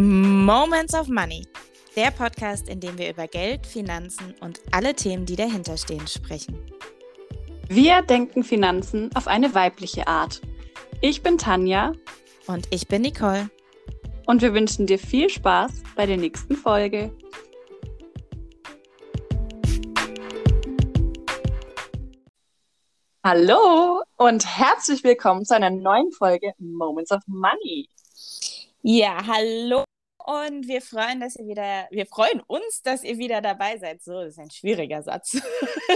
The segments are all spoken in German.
Moments of Money, der Podcast, in dem wir über Geld, Finanzen und alle Themen, die dahinter stehen, sprechen. Wir denken Finanzen auf eine weibliche Art. Ich bin Tanja. Und ich bin Nicole. Und wir wünschen dir viel Spaß bei der nächsten Folge. Hallo und herzlich willkommen zu einer neuen Folge Moments of Money. Ja, hallo und wir freuen, dass ihr wieder, wir freuen uns, dass ihr wieder dabei seid. So, das ist ein schwieriger Satz.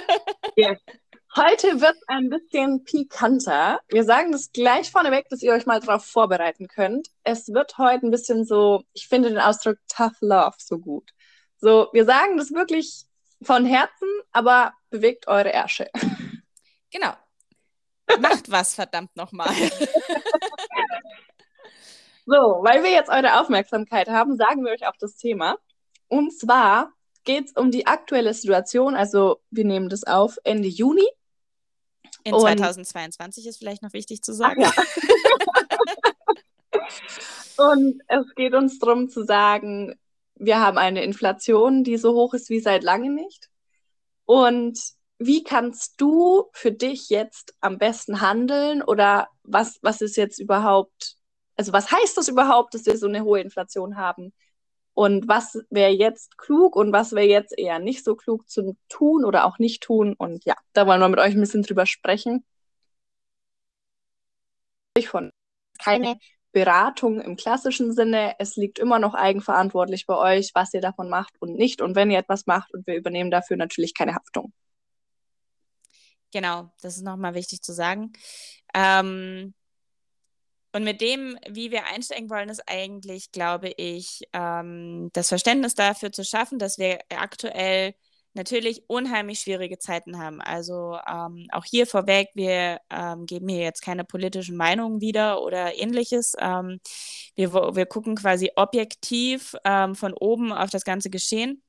yeah. Heute wird es ein bisschen pikanter. Wir sagen das gleich vorneweg, dass ihr euch mal darauf vorbereiten könnt. Es wird heute ein bisschen so, ich finde den Ausdruck Tough Love so gut. So, wir sagen das wirklich von Herzen, aber bewegt eure Ärsche. Genau. Macht was, verdammt nochmal. So, weil wir jetzt eure Aufmerksamkeit haben, sagen wir euch auch das Thema. Und zwar geht es um die aktuelle Situation. Also wir nehmen das auf Ende Juni. In 2022 ist vielleicht noch wichtig zu sagen. Ja. Und es geht uns darum zu sagen, wir haben eine Inflation, die so hoch ist wie seit langem nicht. Und wie kannst du für dich jetzt am besten handeln oder was, was ist jetzt überhaupt also was heißt das überhaupt, dass wir so eine hohe Inflation haben? Und was wäre jetzt klug und was wäre jetzt eher nicht so klug zu tun oder auch nicht tun? Und ja, da wollen wir mit euch ein bisschen drüber sprechen. Ich von keine Beratung im klassischen Sinne. Es liegt immer noch eigenverantwortlich bei euch, was ihr davon macht und nicht. Und wenn ihr etwas macht und wir übernehmen dafür natürlich keine Haftung. Genau, das ist nochmal wichtig zu sagen. Ähm, und mit dem, wie wir einsteigen wollen, ist eigentlich, glaube ich, ähm, das Verständnis dafür zu schaffen, dass wir aktuell natürlich unheimlich schwierige Zeiten haben. Also ähm, auch hier vorweg, wir ähm, geben hier jetzt keine politischen Meinungen wieder oder ähnliches. Ähm, wir, wir gucken quasi objektiv ähm, von oben auf das ganze Geschehen.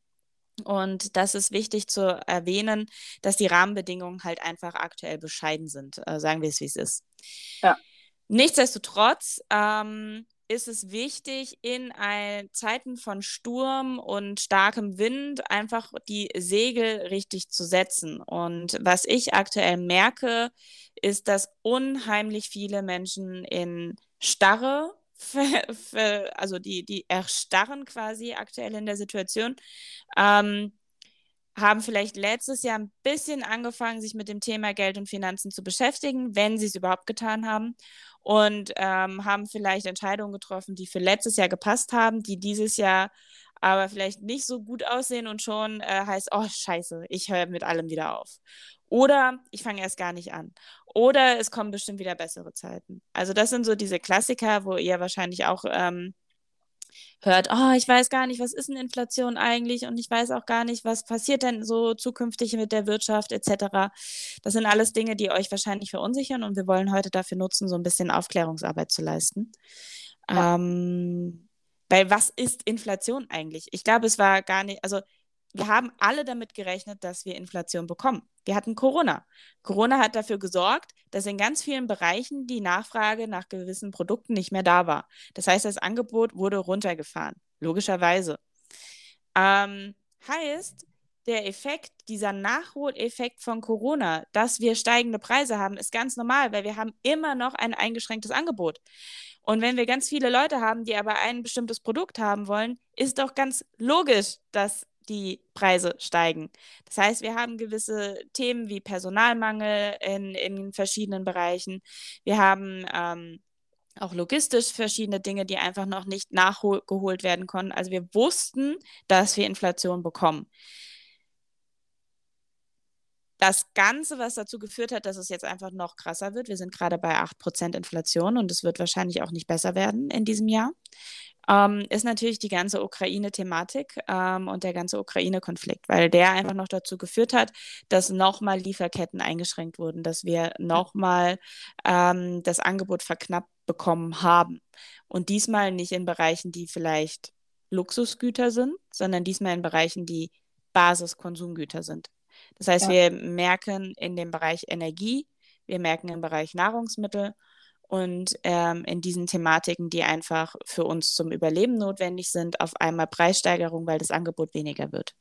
Und das ist wichtig zu erwähnen, dass die Rahmenbedingungen halt einfach aktuell bescheiden sind. Äh, sagen wir es, wie es ist. Ja. Nichtsdestotrotz ähm, ist es wichtig, in ein, Zeiten von Sturm und starkem Wind einfach die Segel richtig zu setzen. Und was ich aktuell merke, ist, dass unheimlich viele Menschen in Starre, also die, die erstarren quasi aktuell in der Situation, ähm, haben vielleicht letztes Jahr ein bisschen angefangen, sich mit dem Thema Geld und Finanzen zu beschäftigen, wenn sie es überhaupt getan haben und ähm, haben vielleicht Entscheidungen getroffen, die für letztes Jahr gepasst haben, die dieses Jahr aber vielleicht nicht so gut aussehen und schon äh, heißt, oh scheiße, ich höre mit allem wieder auf. Oder ich fange erst gar nicht an. Oder es kommen bestimmt wieder bessere Zeiten. Also das sind so diese Klassiker, wo ihr wahrscheinlich auch ähm, hört, oh, ich weiß gar nicht, was ist eine Inflation eigentlich und ich weiß auch gar nicht, was passiert denn so zukünftig mit der Wirtschaft etc. Das sind alles Dinge, die euch wahrscheinlich verunsichern und wir wollen heute dafür nutzen, so ein bisschen Aufklärungsarbeit zu leisten. Ja. Ähm, weil was ist Inflation eigentlich? Ich glaube, es war gar nicht, also wir haben alle damit gerechnet, dass wir Inflation bekommen. Wir hatten Corona. Corona hat dafür gesorgt, dass in ganz vielen Bereichen die Nachfrage nach gewissen Produkten nicht mehr da war. Das heißt, das Angebot wurde runtergefahren, logischerweise. Ähm, heißt, der Effekt, dieser Nachholeffekt von Corona, dass wir steigende Preise haben, ist ganz normal, weil wir haben immer noch ein eingeschränktes Angebot. Und wenn wir ganz viele Leute haben, die aber ein bestimmtes Produkt haben wollen, ist doch ganz logisch, dass die Preise steigen. Das heißt, wir haben gewisse Themen wie Personalmangel in, in verschiedenen Bereichen. Wir haben ähm, auch logistisch verschiedene Dinge, die einfach noch nicht nachgeholt werden konnten. Also wir wussten, dass wir Inflation bekommen. Das Ganze, was dazu geführt hat, dass es jetzt einfach noch krasser wird, wir sind gerade bei 8% Inflation und es wird wahrscheinlich auch nicht besser werden in diesem Jahr, ähm, ist natürlich die ganze Ukraine-Thematik ähm, und der ganze Ukraine-Konflikt, weil der einfach noch dazu geführt hat, dass nochmal Lieferketten eingeschränkt wurden, dass wir nochmal ähm, das Angebot verknappt bekommen haben. Und diesmal nicht in Bereichen, die vielleicht Luxusgüter sind, sondern diesmal in Bereichen, die Basiskonsumgüter sind. Das heißt, ja. wir merken in dem Bereich Energie, wir merken im Bereich Nahrungsmittel und ähm, in diesen Thematiken, die einfach für uns zum Überleben notwendig sind, auf einmal Preissteigerung, weil das Angebot weniger wird.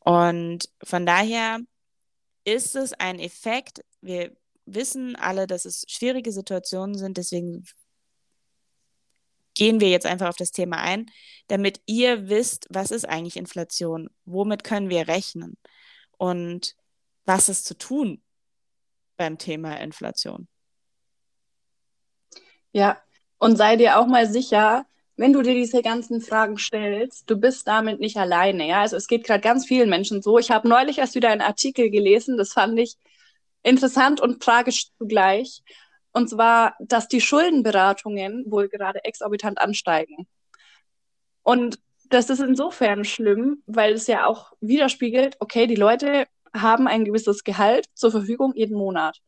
Und von daher ist es ein Effekt. Wir wissen alle, dass es schwierige Situationen sind, deswegen gehen wir jetzt einfach auf das Thema ein, damit ihr wisst, was ist eigentlich Inflation, womit können wir rechnen und was ist zu tun beim Thema Inflation. Ja, und sei dir auch mal sicher, wenn du dir diese ganzen Fragen stellst, du bist damit nicht alleine. Ja, also es geht gerade ganz vielen Menschen so. Ich habe neulich erst wieder einen Artikel gelesen, das fand ich interessant und tragisch zugleich. Und zwar, dass die Schuldenberatungen wohl gerade exorbitant ansteigen. Und das ist insofern schlimm, weil es ja auch widerspiegelt, okay, die Leute haben ein gewisses Gehalt zur Verfügung jeden Monat.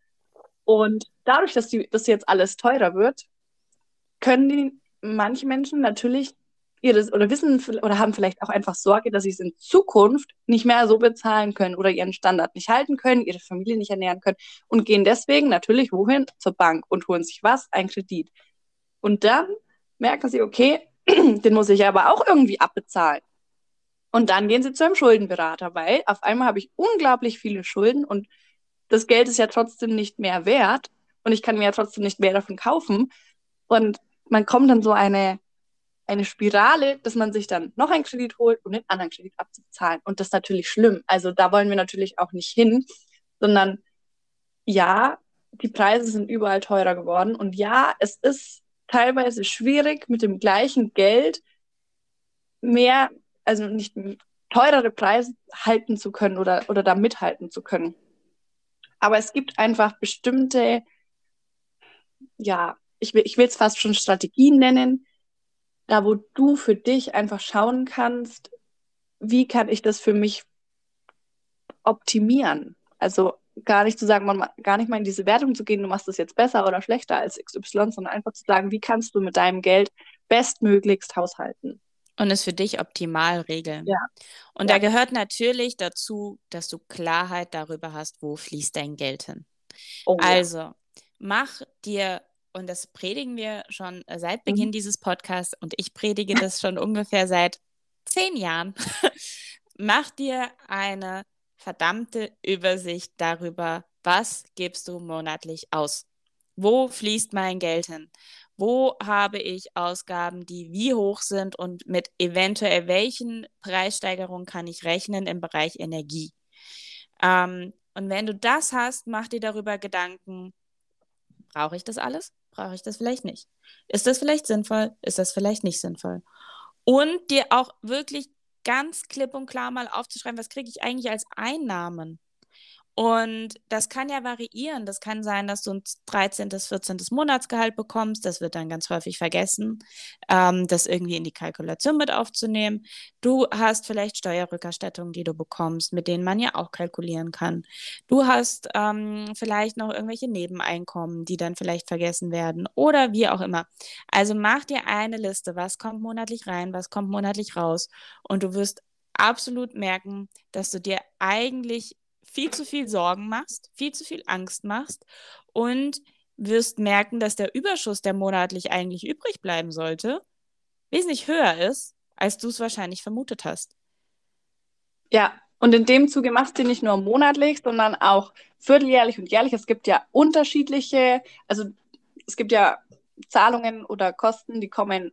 Und dadurch, dass das jetzt alles teurer wird, können die manche Menschen natürlich ihres oder wissen oder haben vielleicht auch einfach Sorge, dass sie es in Zukunft nicht mehr so bezahlen können oder ihren Standard nicht halten können, ihre Familie nicht ernähren können und gehen deswegen natürlich wohin? Zur Bank und holen sich was? Ein Kredit. Und dann merken sie, okay, den muss ich aber auch irgendwie abbezahlen. Und dann gehen sie zu einem Schuldenberater, weil auf einmal habe ich unglaublich viele Schulden und das Geld ist ja trotzdem nicht mehr wert und ich kann mir ja trotzdem nicht mehr davon kaufen. Und man kommt dann so eine eine Spirale, dass man sich dann noch einen Kredit holt, um den anderen Kredit abzuzahlen. Und das ist natürlich schlimm. Also da wollen wir natürlich auch nicht hin, sondern ja, die Preise sind überall teurer geworden. Und ja, es ist teilweise schwierig, mit dem gleichen Geld mehr, also nicht teurere Preise halten zu können oder, oder da mithalten zu können. Aber es gibt einfach bestimmte, ja, ich will es fast schon Strategien nennen, da wo du für dich einfach schauen kannst, wie kann ich das für mich optimieren? Also gar nicht zu sagen, man, gar nicht mal in diese Wertung zu gehen, du machst das jetzt besser oder schlechter als XY, sondern einfach zu sagen, wie kannst du mit deinem Geld bestmöglichst haushalten? Und es für dich optimal regeln. Ja. Und ja. da gehört natürlich dazu, dass du Klarheit darüber hast, wo fließt dein Geld hin. Oh, also, ja. mach dir und das predigen wir schon seit Beginn mhm. dieses Podcasts und ich predige das schon ungefähr seit zehn Jahren. Mach dir eine verdammte Übersicht darüber, was gibst du monatlich aus? Wo fließt mein Geld hin? Wo habe ich Ausgaben, die wie hoch sind und mit eventuell welchen Preissteigerungen kann ich rechnen im Bereich Energie? Ähm, und wenn du das hast, mach dir darüber Gedanken, brauche ich das alles? brauche ich das vielleicht nicht? Ist das vielleicht sinnvoll? Ist das vielleicht nicht sinnvoll? Und dir auch wirklich ganz klipp und klar mal aufzuschreiben, was kriege ich eigentlich als Einnahmen? Und das kann ja variieren. Das kann sein, dass du ein 13., 14. Monatsgehalt bekommst. Das wird dann ganz häufig vergessen, ähm, das irgendwie in die Kalkulation mit aufzunehmen. Du hast vielleicht Steuerrückerstattungen, die du bekommst, mit denen man ja auch kalkulieren kann. Du hast ähm, vielleicht noch irgendwelche Nebeneinkommen, die dann vielleicht vergessen werden oder wie auch immer. Also mach dir eine Liste, was kommt monatlich rein, was kommt monatlich raus. Und du wirst absolut merken, dass du dir eigentlich viel zu viel Sorgen machst, viel zu viel Angst machst und wirst merken, dass der Überschuss, der monatlich eigentlich übrig bleiben sollte, wesentlich höher ist, als du es wahrscheinlich vermutet hast. Ja, und in dem Zuge machst du nicht nur monatlich, sondern auch vierteljährlich und jährlich. Es gibt ja unterschiedliche, also es gibt ja Zahlungen oder Kosten, die kommen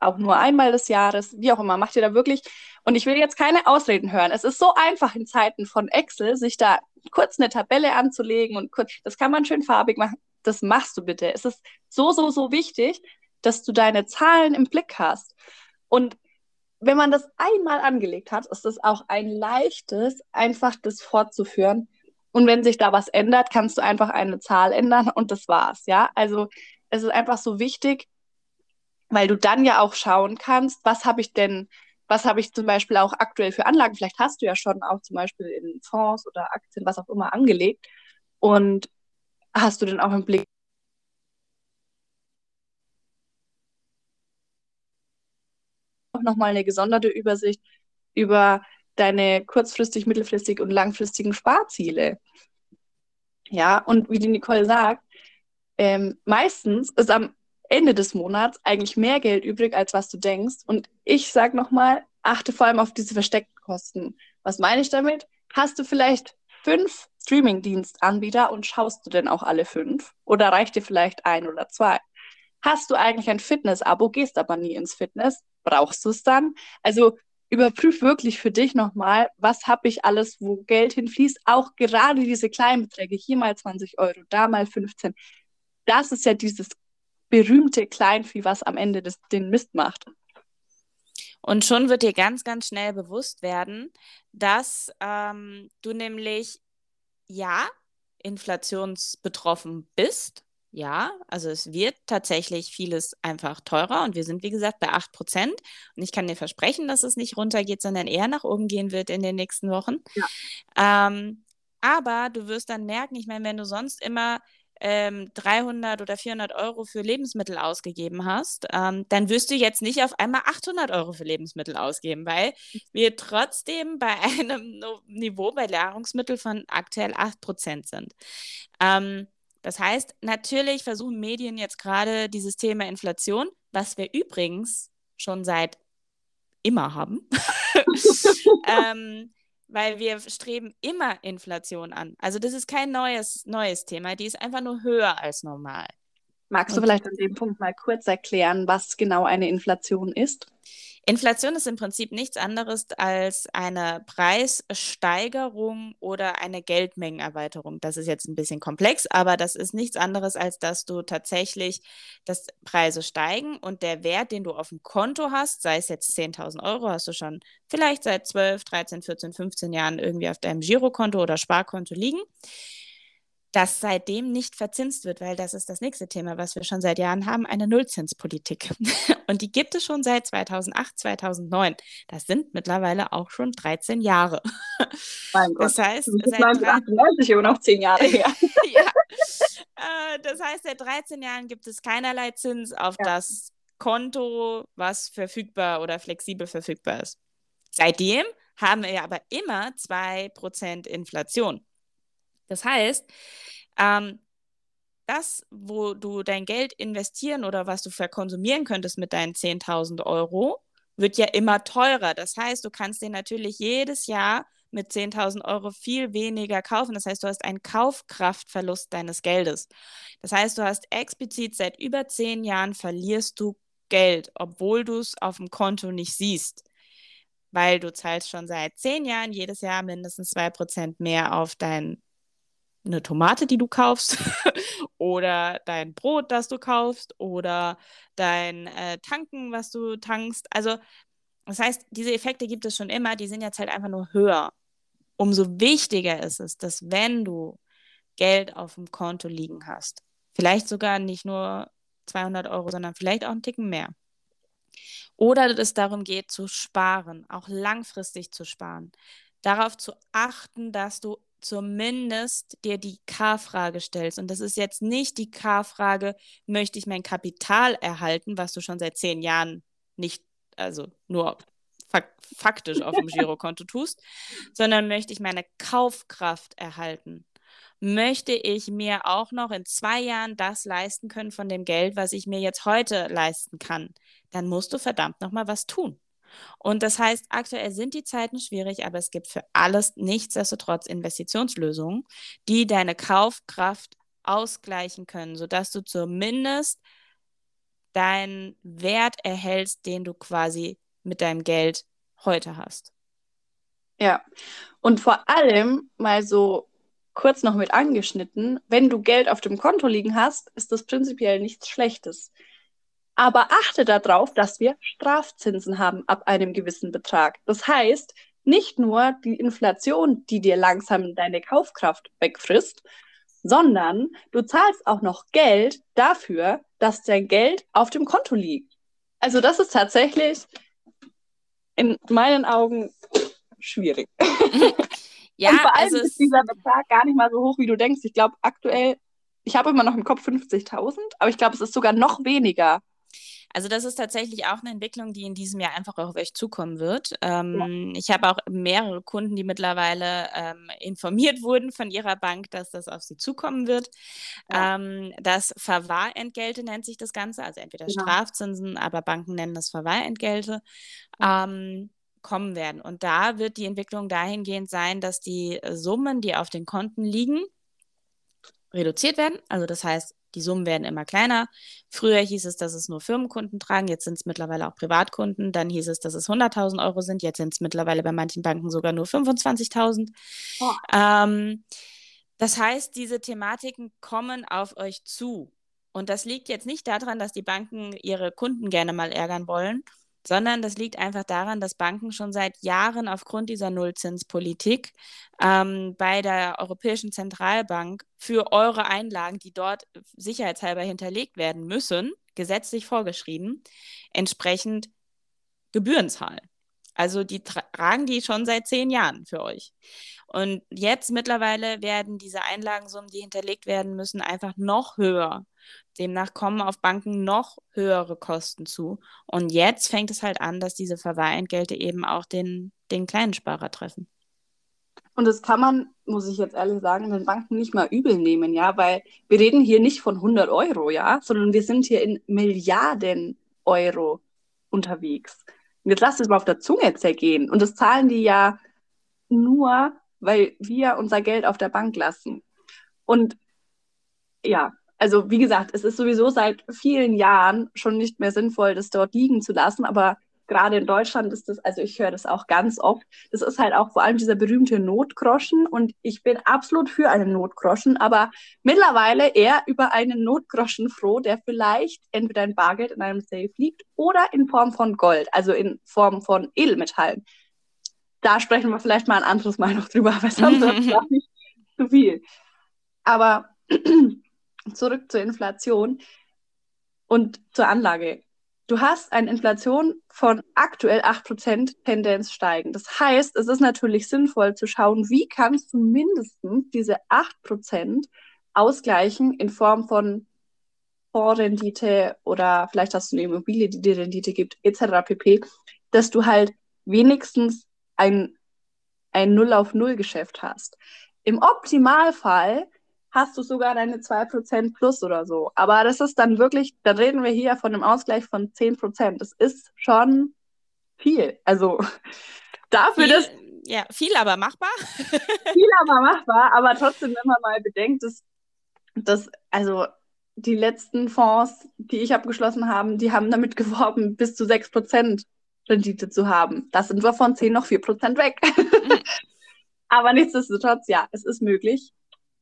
auch nur einmal des Jahres, wie auch immer, macht ihr da wirklich. Und ich will jetzt keine Ausreden hören. Es ist so einfach in Zeiten von Excel, sich da kurz eine Tabelle anzulegen und kurz, das kann man schön farbig machen. Das machst du bitte. Es ist so, so, so wichtig, dass du deine Zahlen im Blick hast. Und wenn man das einmal angelegt hat, ist es auch ein leichtes, einfach das fortzuführen. Und wenn sich da was ändert, kannst du einfach eine Zahl ändern und das war's, ja? Also es ist einfach so wichtig, weil du dann ja auch schauen kannst, was habe ich denn, was habe ich zum Beispiel auch aktuell für Anlagen? Vielleicht hast du ja schon auch zum Beispiel in Fonds oder Aktien, was auch immer, angelegt. Und hast du denn auch im Blick, nochmal eine gesonderte Übersicht über deine kurzfristig, mittelfristig und langfristigen Sparziele. Ja, und wie die Nicole sagt, ähm, meistens ist am Ende des Monats eigentlich mehr Geld übrig, als was du denkst. Und ich sag nochmal, achte vor allem auf diese versteckten Kosten. Was meine ich damit? Hast du vielleicht fünf Streaming-Dienstanbieter und schaust du denn auch alle fünf? Oder reicht dir vielleicht ein oder zwei? Hast du eigentlich ein Fitness-Abo, gehst aber nie ins Fitness? Brauchst du es dann? Also überprüf wirklich für dich nochmal, was habe ich alles, wo Geld hinfließt. Auch gerade diese kleinen Beträge, hier mal 20 Euro, da mal 15. Das ist ja dieses berühmte Kleinvieh, was am Ende des, den Mist macht. Und schon wird dir ganz, ganz schnell bewusst werden, dass ähm, du nämlich, ja, inflationsbetroffen bist. Ja, also es wird tatsächlich vieles einfach teurer und wir sind, wie gesagt, bei 8 Prozent. Und ich kann dir versprechen, dass es nicht runtergeht, sondern eher nach oben gehen wird in den nächsten Wochen. Ja. Ähm, aber du wirst dann merken, ich meine, wenn du sonst immer ähm, 300 oder 400 Euro für Lebensmittel ausgegeben hast, ähm, dann wirst du jetzt nicht auf einmal 800 Euro für Lebensmittel ausgeben, weil wir trotzdem bei einem Niveau bei Nahrungsmitteln von aktuell 8% sind. Ähm, das heißt, natürlich versuchen Medien jetzt gerade dieses Thema Inflation, was wir übrigens schon seit immer haben, ähm, weil wir streben immer Inflation an. Also das ist kein neues, neues Thema, die ist einfach nur höher als normal. Magst du vielleicht an dem Punkt mal kurz erklären, was genau eine Inflation ist? Inflation ist im Prinzip nichts anderes als eine Preissteigerung oder eine Geldmengenerweiterung. Das ist jetzt ein bisschen komplex, aber das ist nichts anderes, als dass du tatsächlich, dass Preise steigen und der Wert, den du auf dem Konto hast, sei es jetzt 10.000 Euro, hast du schon vielleicht seit 12, 13, 14, 15 Jahren irgendwie auf deinem Girokonto oder Sparkonto liegen das seitdem nicht verzinst wird, weil das ist das nächste Thema, was wir schon seit Jahren haben, eine Nullzinspolitik. Und die gibt es schon seit 2008, 2009. Das sind mittlerweile auch schon 13 Jahre. Mein Gott. Das heißt, seit 98 immer noch 10 Jahre her. ja. Äh, das heißt, seit 13 Jahren gibt es keinerlei Zins auf ja. das Konto, was verfügbar oder flexibel verfügbar ist. Seitdem haben wir aber immer 2% Inflation. Das heißt, ähm, das, wo du dein Geld investieren oder was du verkonsumieren könntest mit deinen 10.000 Euro, wird ja immer teurer. Das heißt, du kannst dir natürlich jedes Jahr mit 10.000 Euro viel weniger kaufen. Das heißt, du hast einen Kaufkraftverlust deines Geldes. Das heißt, du hast explizit seit über zehn Jahren verlierst du Geld, obwohl du es auf dem Konto nicht siehst. Weil du zahlst schon seit zehn Jahren jedes Jahr mindestens 2% mehr auf dein eine Tomate, die du kaufst, oder dein Brot, das du kaufst, oder dein äh, Tanken, was du tankst. Also, das heißt, diese Effekte gibt es schon immer, die sind jetzt halt einfach nur höher. Umso wichtiger ist es, dass wenn du Geld auf dem Konto liegen hast, vielleicht sogar nicht nur 200 Euro, sondern vielleicht auch einen Ticken mehr. Oder es darum geht, zu sparen, auch langfristig zu sparen. Darauf zu achten, dass du zumindest dir die K-Frage stellst. Und das ist jetzt nicht die K-Frage, möchte ich mein Kapital erhalten, was du schon seit zehn Jahren nicht, also nur fak faktisch auf dem Girokonto tust, sondern möchte ich meine Kaufkraft erhalten. Möchte ich mir auch noch in zwei Jahren das leisten können von dem Geld, was ich mir jetzt heute leisten kann, dann musst du verdammt nochmal was tun. Und das heißt, aktuell sind die Zeiten schwierig, aber es gibt für alles nichtsdestotrotz Investitionslösungen, die deine Kaufkraft ausgleichen können, sodass du zumindest deinen Wert erhältst, den du quasi mit deinem Geld heute hast. Ja, und vor allem mal so kurz noch mit angeschnitten, wenn du Geld auf dem Konto liegen hast, ist das prinzipiell nichts Schlechtes. Aber achte darauf, dass wir Strafzinsen haben ab einem gewissen Betrag. Das heißt, nicht nur die Inflation, die dir langsam deine Kaufkraft wegfrisst, sondern du zahlst auch noch Geld dafür, dass dein Geld auf dem Konto liegt. Also das ist tatsächlich in meinen Augen schwierig. Ja, Und vor allem also ist dieser Betrag gar nicht mal so hoch, wie du denkst. Ich glaube, aktuell, ich habe immer noch im Kopf 50.000, aber ich glaube, es ist sogar noch weniger. Also das ist tatsächlich auch eine Entwicklung, die in diesem Jahr einfach auf euch zukommen wird. Ähm, ja. Ich habe auch mehrere Kunden, die mittlerweile ähm, informiert wurden von ihrer Bank, dass das auf sie zukommen wird. Ja. Ähm, das Verwahrentgelte nennt sich das Ganze, also entweder genau. Strafzinsen, aber Banken nennen das Verwahrentgelte. Ja. Ähm, kommen werden. Und da wird die Entwicklung dahingehend sein, dass die Summen, die auf den Konten liegen, reduziert werden. Also das heißt, die Summen werden immer kleiner. Früher hieß es, dass es nur Firmenkunden tragen, jetzt sind es mittlerweile auch Privatkunden. Dann hieß es, dass es 100.000 Euro sind, jetzt sind es mittlerweile bei manchen Banken sogar nur 25.000. Oh. Ähm, das heißt, diese Thematiken kommen auf euch zu. Und das liegt jetzt nicht daran, dass die Banken ihre Kunden gerne mal ärgern wollen, sondern das liegt einfach daran, dass Banken schon seit Jahren aufgrund dieser Nullzinspolitik ähm, bei der Europäischen Zentralbank für eure Einlagen, die dort sicherheitshalber hinterlegt werden müssen, gesetzlich vorgeschrieben, entsprechend Gebühren zahlen. Also die tragen die schon seit zehn Jahren für euch. Und jetzt mittlerweile werden diese Einlagensummen, die hinterlegt werden müssen, einfach noch höher. Demnach kommen auf Banken noch höhere Kosten zu. Und jetzt fängt es halt an, dass diese Verwahrentgelte eben auch den, den kleinen Sparer treffen. Und das kann man, muss ich jetzt ehrlich sagen, den Banken nicht mal übel nehmen, ja, weil wir reden hier nicht von 100 Euro, ja, sondern wir sind hier in Milliarden Euro unterwegs. Und jetzt lasst es mal auf der Zunge zergehen. Und das zahlen die ja nur, weil wir unser Geld auf der Bank lassen. Und ja, also wie gesagt, es ist sowieso seit vielen Jahren schon nicht mehr sinnvoll, das dort liegen zu lassen, aber gerade in Deutschland ist das, also ich höre das auch ganz oft, das ist halt auch vor allem dieser berühmte Notgroschen und ich bin absolut für einen Notgroschen, aber mittlerweile eher über einen Notgroschen froh, der vielleicht entweder in Bargeld in einem Safe liegt oder in Form von Gold, also in Form von Edelmetallen. Da sprechen wir vielleicht mal ein anderes Mal noch drüber, weil sonst ist nicht zu viel. Aber zurück zur Inflation und zur Anlage. Du hast eine Inflation von aktuell 8% Tendenz steigen. Das heißt, es ist natürlich sinnvoll zu schauen, wie kannst du mindestens diese 8% ausgleichen in Form von Fondsrendite oder vielleicht hast du eine Immobilie, die dir Rendite gibt, etc. pp., dass du halt wenigstens ein, ein Null auf Null Geschäft hast. Im Optimalfall hast du sogar deine 2% plus oder so. Aber das ist dann wirklich, dann reden wir hier von einem Ausgleich von 10%. Das ist schon viel. Also dafür, viel, dass. Ja, viel, aber machbar. viel, aber machbar. Aber trotzdem, wenn man mal bedenkt, dass, dass also die letzten Fonds, die ich abgeschlossen habe, die haben damit geworben, bis zu 6% Rendite zu haben. Das sind wir von 10 noch 4% weg. Mhm. Aber nichtsdestotrotz, ja, es ist möglich.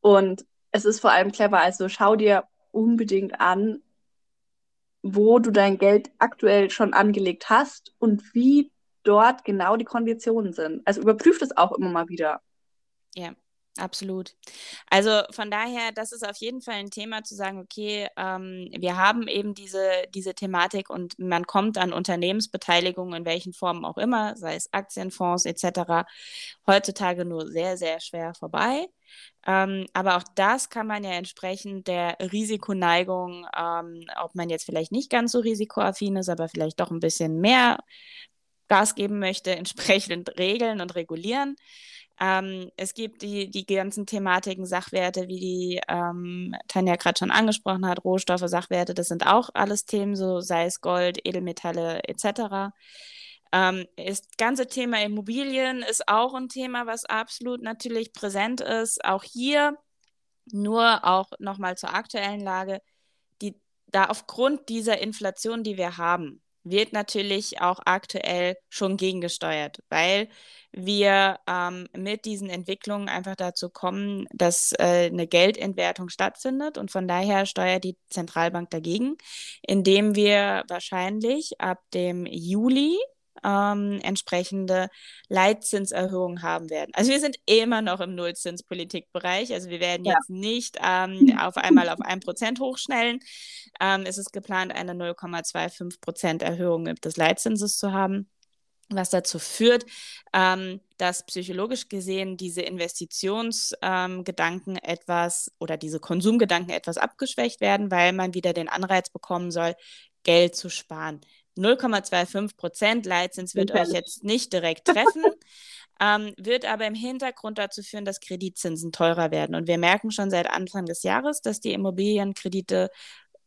Und es ist vor allem clever. Also schau dir unbedingt an, wo du dein Geld aktuell schon angelegt hast und wie dort genau die Konditionen sind. Also überprüf das auch immer mal wieder. Ja. Absolut. Also von daher, das ist auf jeden Fall ein Thema zu sagen, okay, ähm, wir haben eben diese, diese Thematik und man kommt an Unternehmensbeteiligung in welchen Formen auch immer, sei es Aktienfonds etc., heutzutage nur sehr, sehr schwer vorbei. Ähm, aber auch das kann man ja entsprechend der Risikoneigung, ähm, ob man jetzt vielleicht nicht ganz so risikoaffin ist, aber vielleicht doch ein bisschen mehr Gas geben möchte, entsprechend regeln und regulieren. Ähm, es gibt die, die ganzen Thematiken, Sachwerte, wie die ähm, Tanja gerade schon angesprochen hat, Rohstoffe, Sachwerte, das sind auch alles Themen, so sei es Gold, Edelmetalle etc. Ähm, das ganze Thema Immobilien ist auch ein Thema, was absolut natürlich präsent ist. Auch hier nur auch nochmal zur aktuellen Lage, die da aufgrund dieser Inflation, die wir haben, wird natürlich auch aktuell schon gegengesteuert, weil wir ähm, mit diesen Entwicklungen einfach dazu kommen, dass äh, eine Geldentwertung stattfindet und von daher steuert die Zentralbank dagegen, indem wir wahrscheinlich ab dem Juli ähm, entsprechende Leitzinserhöhungen haben werden. Also wir sind immer noch im Nullzinspolitikbereich. Also wir werden ja. jetzt nicht ähm, auf einmal auf ein Prozent hochschnellen. Ähm, es ist geplant, eine 0,25 Prozent Erhöhung des Leitzinses zu haben was dazu führt, ähm, dass psychologisch gesehen diese Investitionsgedanken ähm, etwas oder diese Konsumgedanken etwas abgeschwächt werden, weil man wieder den Anreiz bekommen soll, Geld zu sparen. 0,25 Prozent Leitzins wird euch jetzt nicht direkt treffen, ähm, wird aber im Hintergrund dazu führen, dass Kreditzinsen teurer werden. Und wir merken schon seit Anfang des Jahres, dass die Immobilienkredite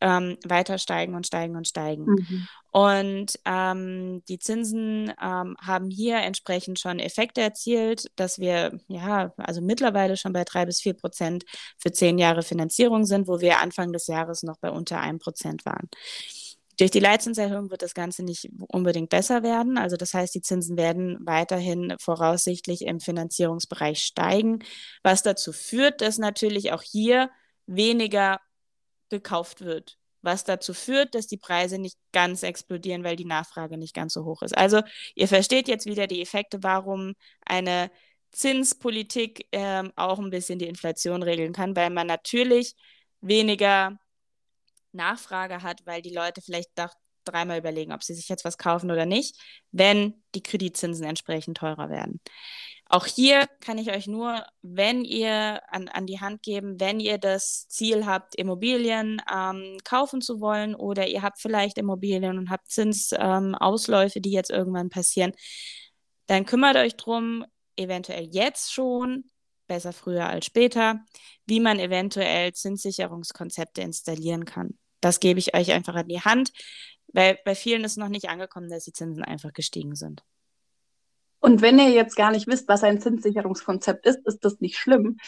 ähm, weiter steigen und steigen und steigen. Mhm. Und ähm, die Zinsen ähm, haben hier entsprechend schon Effekte erzielt, dass wir ja also mittlerweile schon bei drei bis vier Prozent für zehn Jahre Finanzierung sind, wo wir Anfang des Jahres noch bei unter einem Prozent waren. Durch die Leitzinserhöhung wird das Ganze nicht unbedingt besser werden. Also das heißt, die Zinsen werden weiterhin voraussichtlich im Finanzierungsbereich steigen, was dazu führt, dass natürlich auch hier weniger gekauft wird, was dazu führt, dass die Preise nicht ganz explodieren, weil die Nachfrage nicht ganz so hoch ist. Also ihr versteht jetzt wieder die Effekte, warum eine Zinspolitik ähm, auch ein bisschen die Inflation regeln kann, weil man natürlich weniger Nachfrage hat, weil die Leute vielleicht doch dreimal überlegen, ob sie sich jetzt was kaufen oder nicht, wenn die Kreditzinsen entsprechend teurer werden. Auch hier kann ich euch nur, wenn ihr an, an die Hand geben, wenn ihr das Ziel habt, Immobilien ähm, kaufen zu wollen oder ihr habt vielleicht Immobilien und habt Zinsausläufe, ähm, die jetzt irgendwann passieren, dann kümmert euch drum, eventuell jetzt schon besser früher als später, wie man eventuell Zinssicherungskonzepte installieren kann. Das gebe ich euch einfach an die Hand, weil bei vielen ist noch nicht angekommen, dass die Zinsen einfach gestiegen sind. Und wenn ihr jetzt gar nicht wisst, was ein Zinssicherungskonzept ist, ist das nicht schlimm.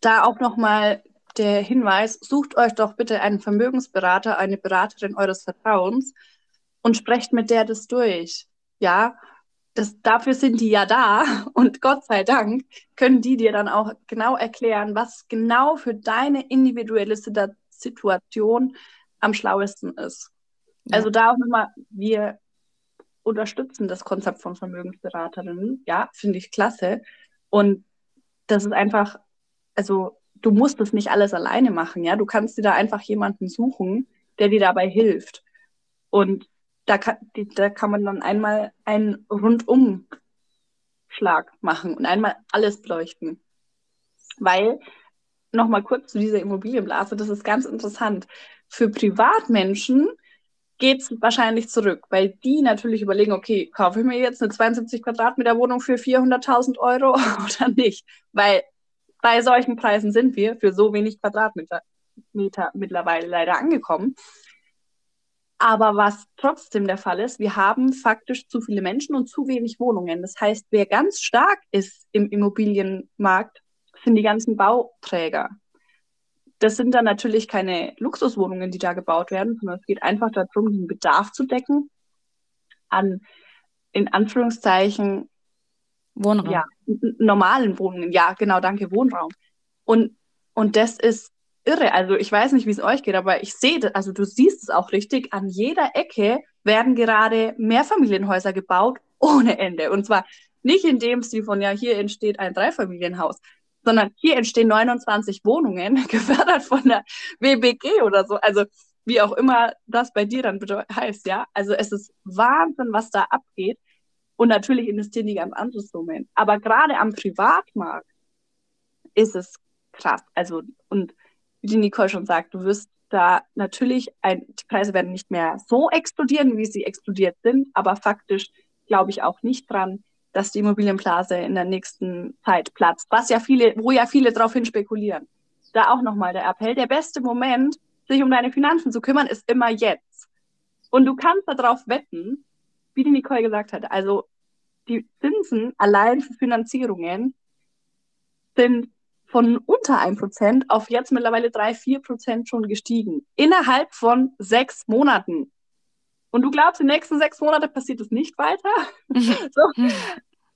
Da auch nochmal der Hinweis, sucht euch doch bitte einen Vermögensberater, eine Beraterin eures Vertrauens und sprecht mit der das durch. Ja, das, dafür sind die ja da und Gott sei Dank können die dir dann auch genau erklären, was genau für deine individuelle Situation am schlauesten ist. Ja. Also da auch nochmal, wir unterstützen das Konzept von Vermögensberaterinnen. Ja, finde ich klasse. Und das ist einfach, also du musst das nicht alles alleine machen, ja. Du kannst dir da einfach jemanden suchen, der dir dabei hilft. Und da kann, da kann man dann einmal einen Rundumschlag machen und einmal alles beleuchten. Weil, nochmal kurz zu dieser Immobilienblase, das ist ganz interessant. Für Privatmenschen geht es wahrscheinlich zurück, weil die natürlich überlegen, okay, kaufe ich mir jetzt eine 72 Quadratmeter Wohnung für 400.000 Euro oder nicht? Weil bei solchen Preisen sind wir für so wenig Quadratmeter Meter mittlerweile leider angekommen. Aber was trotzdem der Fall ist, wir haben faktisch zu viele Menschen und zu wenig Wohnungen. Das heißt, wer ganz stark ist im Immobilienmarkt, sind die ganzen Bauträger. Das sind dann natürlich keine Luxuswohnungen, die da gebaut werden, sondern es geht einfach darum, den Bedarf zu decken an, in Anführungszeichen, Wohnraum. Ja, normalen Wohnungen. Ja, genau, danke, Wohnraum. Und, und das ist irre. Also ich weiß nicht, wie es euch geht, aber ich sehe, also du siehst es auch richtig, an jeder Ecke werden gerade Mehrfamilienhäuser gebaut ohne Ende. Und zwar nicht in dem Stil von, ja, hier entsteht ein Dreifamilienhaus, sondern hier entstehen 29 Wohnungen, gefördert von der WBG oder so. Also wie auch immer das bei dir dann heißt, ja. Also es ist Wahnsinn, was da abgeht. Und natürlich investieren die ganz anderes Domain. Aber gerade am Privatmarkt ist es krass. Also, und die Nicole schon sagt, du wirst da natürlich, ein, die Preise werden nicht mehr so explodieren, wie sie explodiert sind, aber faktisch glaube ich auch nicht dran, dass die Immobilienblase in der nächsten Zeit platzt, was ja viele, wo ja viele daraufhin spekulieren. Da auch nochmal der Appell, der beste Moment, sich um deine Finanzen zu kümmern, ist immer jetzt. Und du kannst darauf wetten, wie die Nicole gesagt hat, also die Zinsen allein für Finanzierungen sind von unter 1% auf jetzt mittlerweile 3, 4% schon gestiegen. Innerhalb von sechs Monaten. Und du glaubst, die nächsten sechs Monate passiert es nicht weiter? so.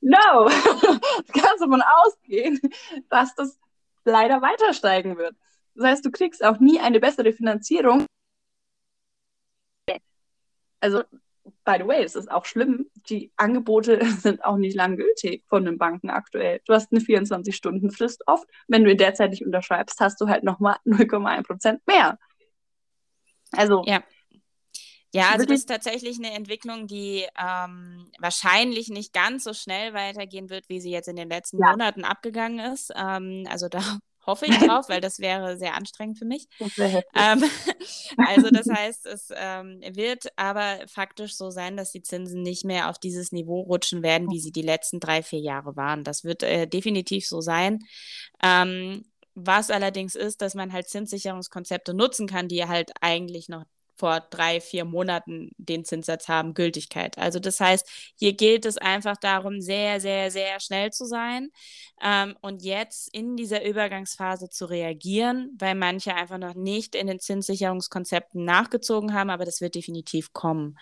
No! du kannst davon ausgehen, dass das leider weiter steigen wird. Das heißt, du kriegst auch nie eine bessere Finanzierung. Also by the way, es ist auch schlimm, die Angebote sind auch nicht lang gültig von den Banken aktuell. Du hast eine 24-Stunden-Frist oft. Wenn du in der Zeit nicht unterschreibst, hast du halt nochmal 0,1 Prozent mehr. Also. Ja. Ja, also das ist tatsächlich eine Entwicklung, die ähm, wahrscheinlich nicht ganz so schnell weitergehen wird, wie sie jetzt in den letzten ja. Monaten abgegangen ist. Ähm, also da hoffe ich drauf, weil das wäre sehr anstrengend für mich. Ähm, also das heißt, es ähm, wird aber faktisch so sein, dass die Zinsen nicht mehr auf dieses Niveau rutschen werden, wie sie die letzten drei, vier Jahre waren. Das wird äh, definitiv so sein. Ähm, was allerdings ist, dass man halt Zinssicherungskonzepte nutzen kann, die halt eigentlich noch vor drei, vier Monaten den Zinssatz haben, Gültigkeit. Also das heißt, hier gilt es einfach darum, sehr, sehr, sehr schnell zu sein ähm, und jetzt in dieser Übergangsphase zu reagieren, weil manche einfach noch nicht in den Zinssicherungskonzepten nachgezogen haben, aber das wird definitiv kommen.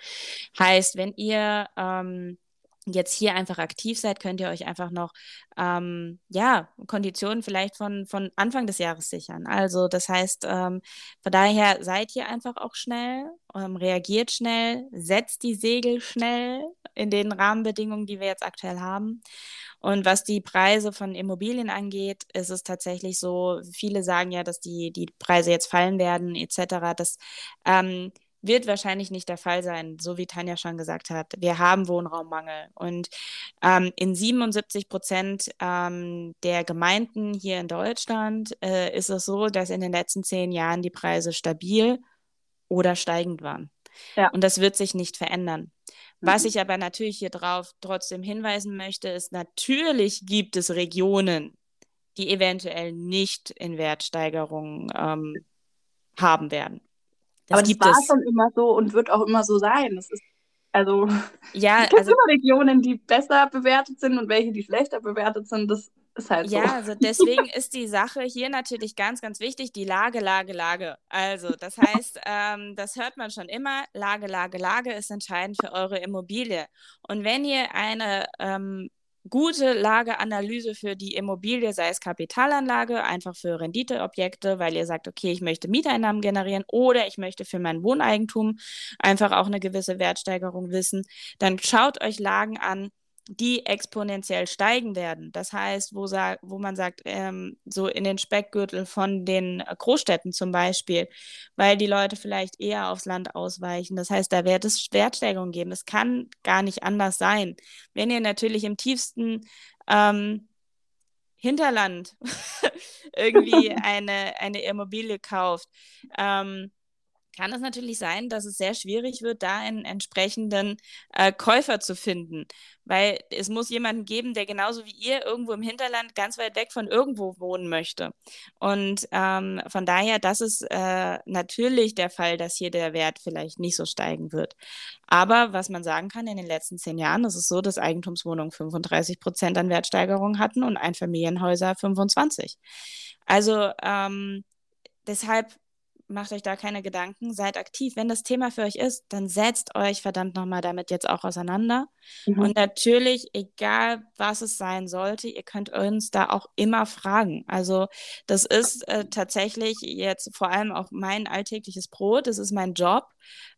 Heißt, wenn ihr ähm, jetzt hier einfach aktiv seid, könnt ihr euch einfach noch ähm, ja, Konditionen vielleicht von, von Anfang des Jahres sichern. Also das heißt, ähm, von daher seid ihr einfach auch schnell, ähm, reagiert schnell, setzt die Segel schnell in den Rahmenbedingungen, die wir jetzt aktuell haben. Und was die Preise von Immobilien angeht, ist es tatsächlich so, viele sagen ja, dass die, die Preise jetzt fallen werden, etc. Das ähm, wird wahrscheinlich nicht der Fall sein, so wie Tanja schon gesagt hat. Wir haben Wohnraummangel und ähm, in 77 Prozent ähm, der Gemeinden hier in Deutschland äh, ist es so, dass in den letzten zehn Jahren die Preise stabil oder steigend waren. Ja. Und das wird sich nicht verändern. Mhm. Was ich aber natürlich hier drauf trotzdem hinweisen möchte, ist, natürlich gibt es Regionen, die eventuell nicht in Wertsteigerungen ähm, haben werden. Das Aber das war es. schon immer so und wird auch immer so sein. Es ist also ja, es gibt also, immer Regionen, die besser bewertet sind und welche, die schlechter bewertet sind. Das ist halt ja, so. Ja, also deswegen ist die Sache hier natürlich ganz, ganz wichtig, die Lage, Lage, Lage. Also das heißt, ähm, das hört man schon immer, Lage, Lage, Lage ist entscheidend für eure Immobilie. Und wenn ihr eine ähm, gute Lageanalyse für die Immobilie, sei es Kapitalanlage, einfach für Renditeobjekte, weil ihr sagt, okay, ich möchte Mieteinnahmen generieren oder ich möchte für mein Wohneigentum einfach auch eine gewisse Wertsteigerung wissen, dann schaut euch Lagen an, die exponentiell steigen werden. Das heißt, wo, wo man sagt, ähm, so in den Speckgürtel von den Großstädten zum Beispiel, weil die Leute vielleicht eher aufs Land ausweichen. Das heißt, da wird es Wertsteigerungen geben. Es kann gar nicht anders sein. Wenn ihr natürlich im tiefsten ähm, Hinterland irgendwie eine, eine Immobilie kauft, ähm, kann es natürlich sein, dass es sehr schwierig wird, da einen entsprechenden äh, Käufer zu finden. Weil es muss jemanden geben, der genauso wie ihr irgendwo im Hinterland ganz weit weg von irgendwo wohnen möchte. Und ähm, von daher, das ist äh, natürlich der Fall, dass hier der Wert vielleicht nicht so steigen wird. Aber was man sagen kann, in den letzten zehn Jahren ist es so, dass Eigentumswohnungen 35 Prozent an Wertsteigerung hatten und Einfamilienhäuser 25. Also ähm, deshalb macht euch da keine Gedanken, seid aktiv. Wenn das Thema für euch ist, dann setzt euch verdammt nochmal damit jetzt auch auseinander. Mhm. Und natürlich, egal was es sein sollte, ihr könnt uns da auch immer fragen. Also das ist äh, tatsächlich jetzt vor allem auch mein alltägliches Brot, das ist mein Job.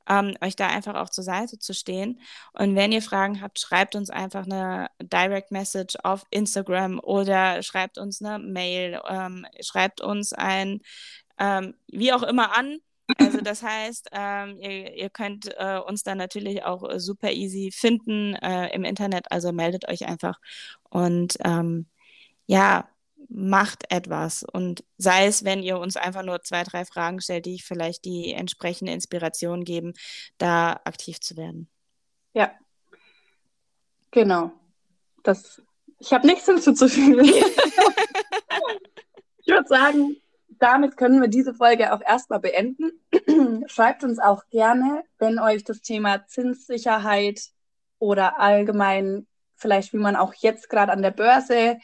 Ähm, euch da einfach auch zur Seite zu stehen. Und wenn ihr Fragen habt, schreibt uns einfach eine Direct Message auf Instagram oder schreibt uns eine Mail, ähm, schreibt uns ein ähm, wie auch immer an. Also das heißt, ähm, ihr, ihr, könnt äh, uns dann natürlich auch äh, super easy finden äh, im Internet. Also meldet euch einfach und ähm, ja, macht etwas. Und sei es, wenn ihr uns einfach nur zwei, drei Fragen stellt, die vielleicht die entsprechende Inspiration geben, da aktiv zu werden. Ja, genau. Das, ich habe nichts hinzuzufügen. ich würde sagen, damit können wir diese Folge auch erstmal beenden. Schreibt uns auch gerne, wenn euch das Thema Zinssicherheit oder allgemein vielleicht, wie man auch jetzt gerade an der Börse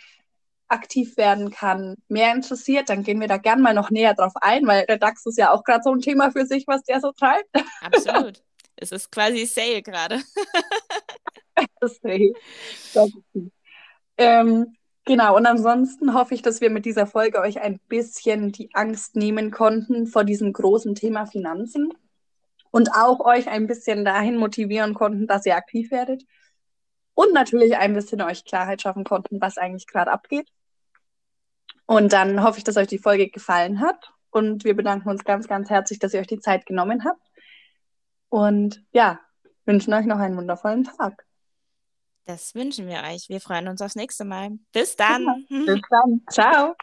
aktiv werden kann, mehr interessiert, dann gehen wir da gerne mal noch näher drauf ein, weil der DAX ist ja auch gerade so ein Thema für sich, was der so treibt. Absolut. es ist quasi Sale gerade. das ist ähm, Genau, und ansonsten hoffe ich, dass wir mit dieser Folge euch ein bisschen die Angst nehmen konnten vor diesem großen Thema Finanzen und auch euch ein bisschen dahin motivieren konnten, dass ihr aktiv werdet und natürlich ein bisschen euch Klarheit schaffen konnten, was eigentlich gerade abgeht. Und dann hoffe ich, dass euch die Folge gefallen hat und wir bedanken uns ganz, ganz herzlich, dass ihr euch die Zeit genommen habt und ja, wünschen euch noch einen wundervollen Tag. Das wünschen wir euch. Wir freuen uns aufs nächste Mal. Bis dann. Bis dann. Ciao.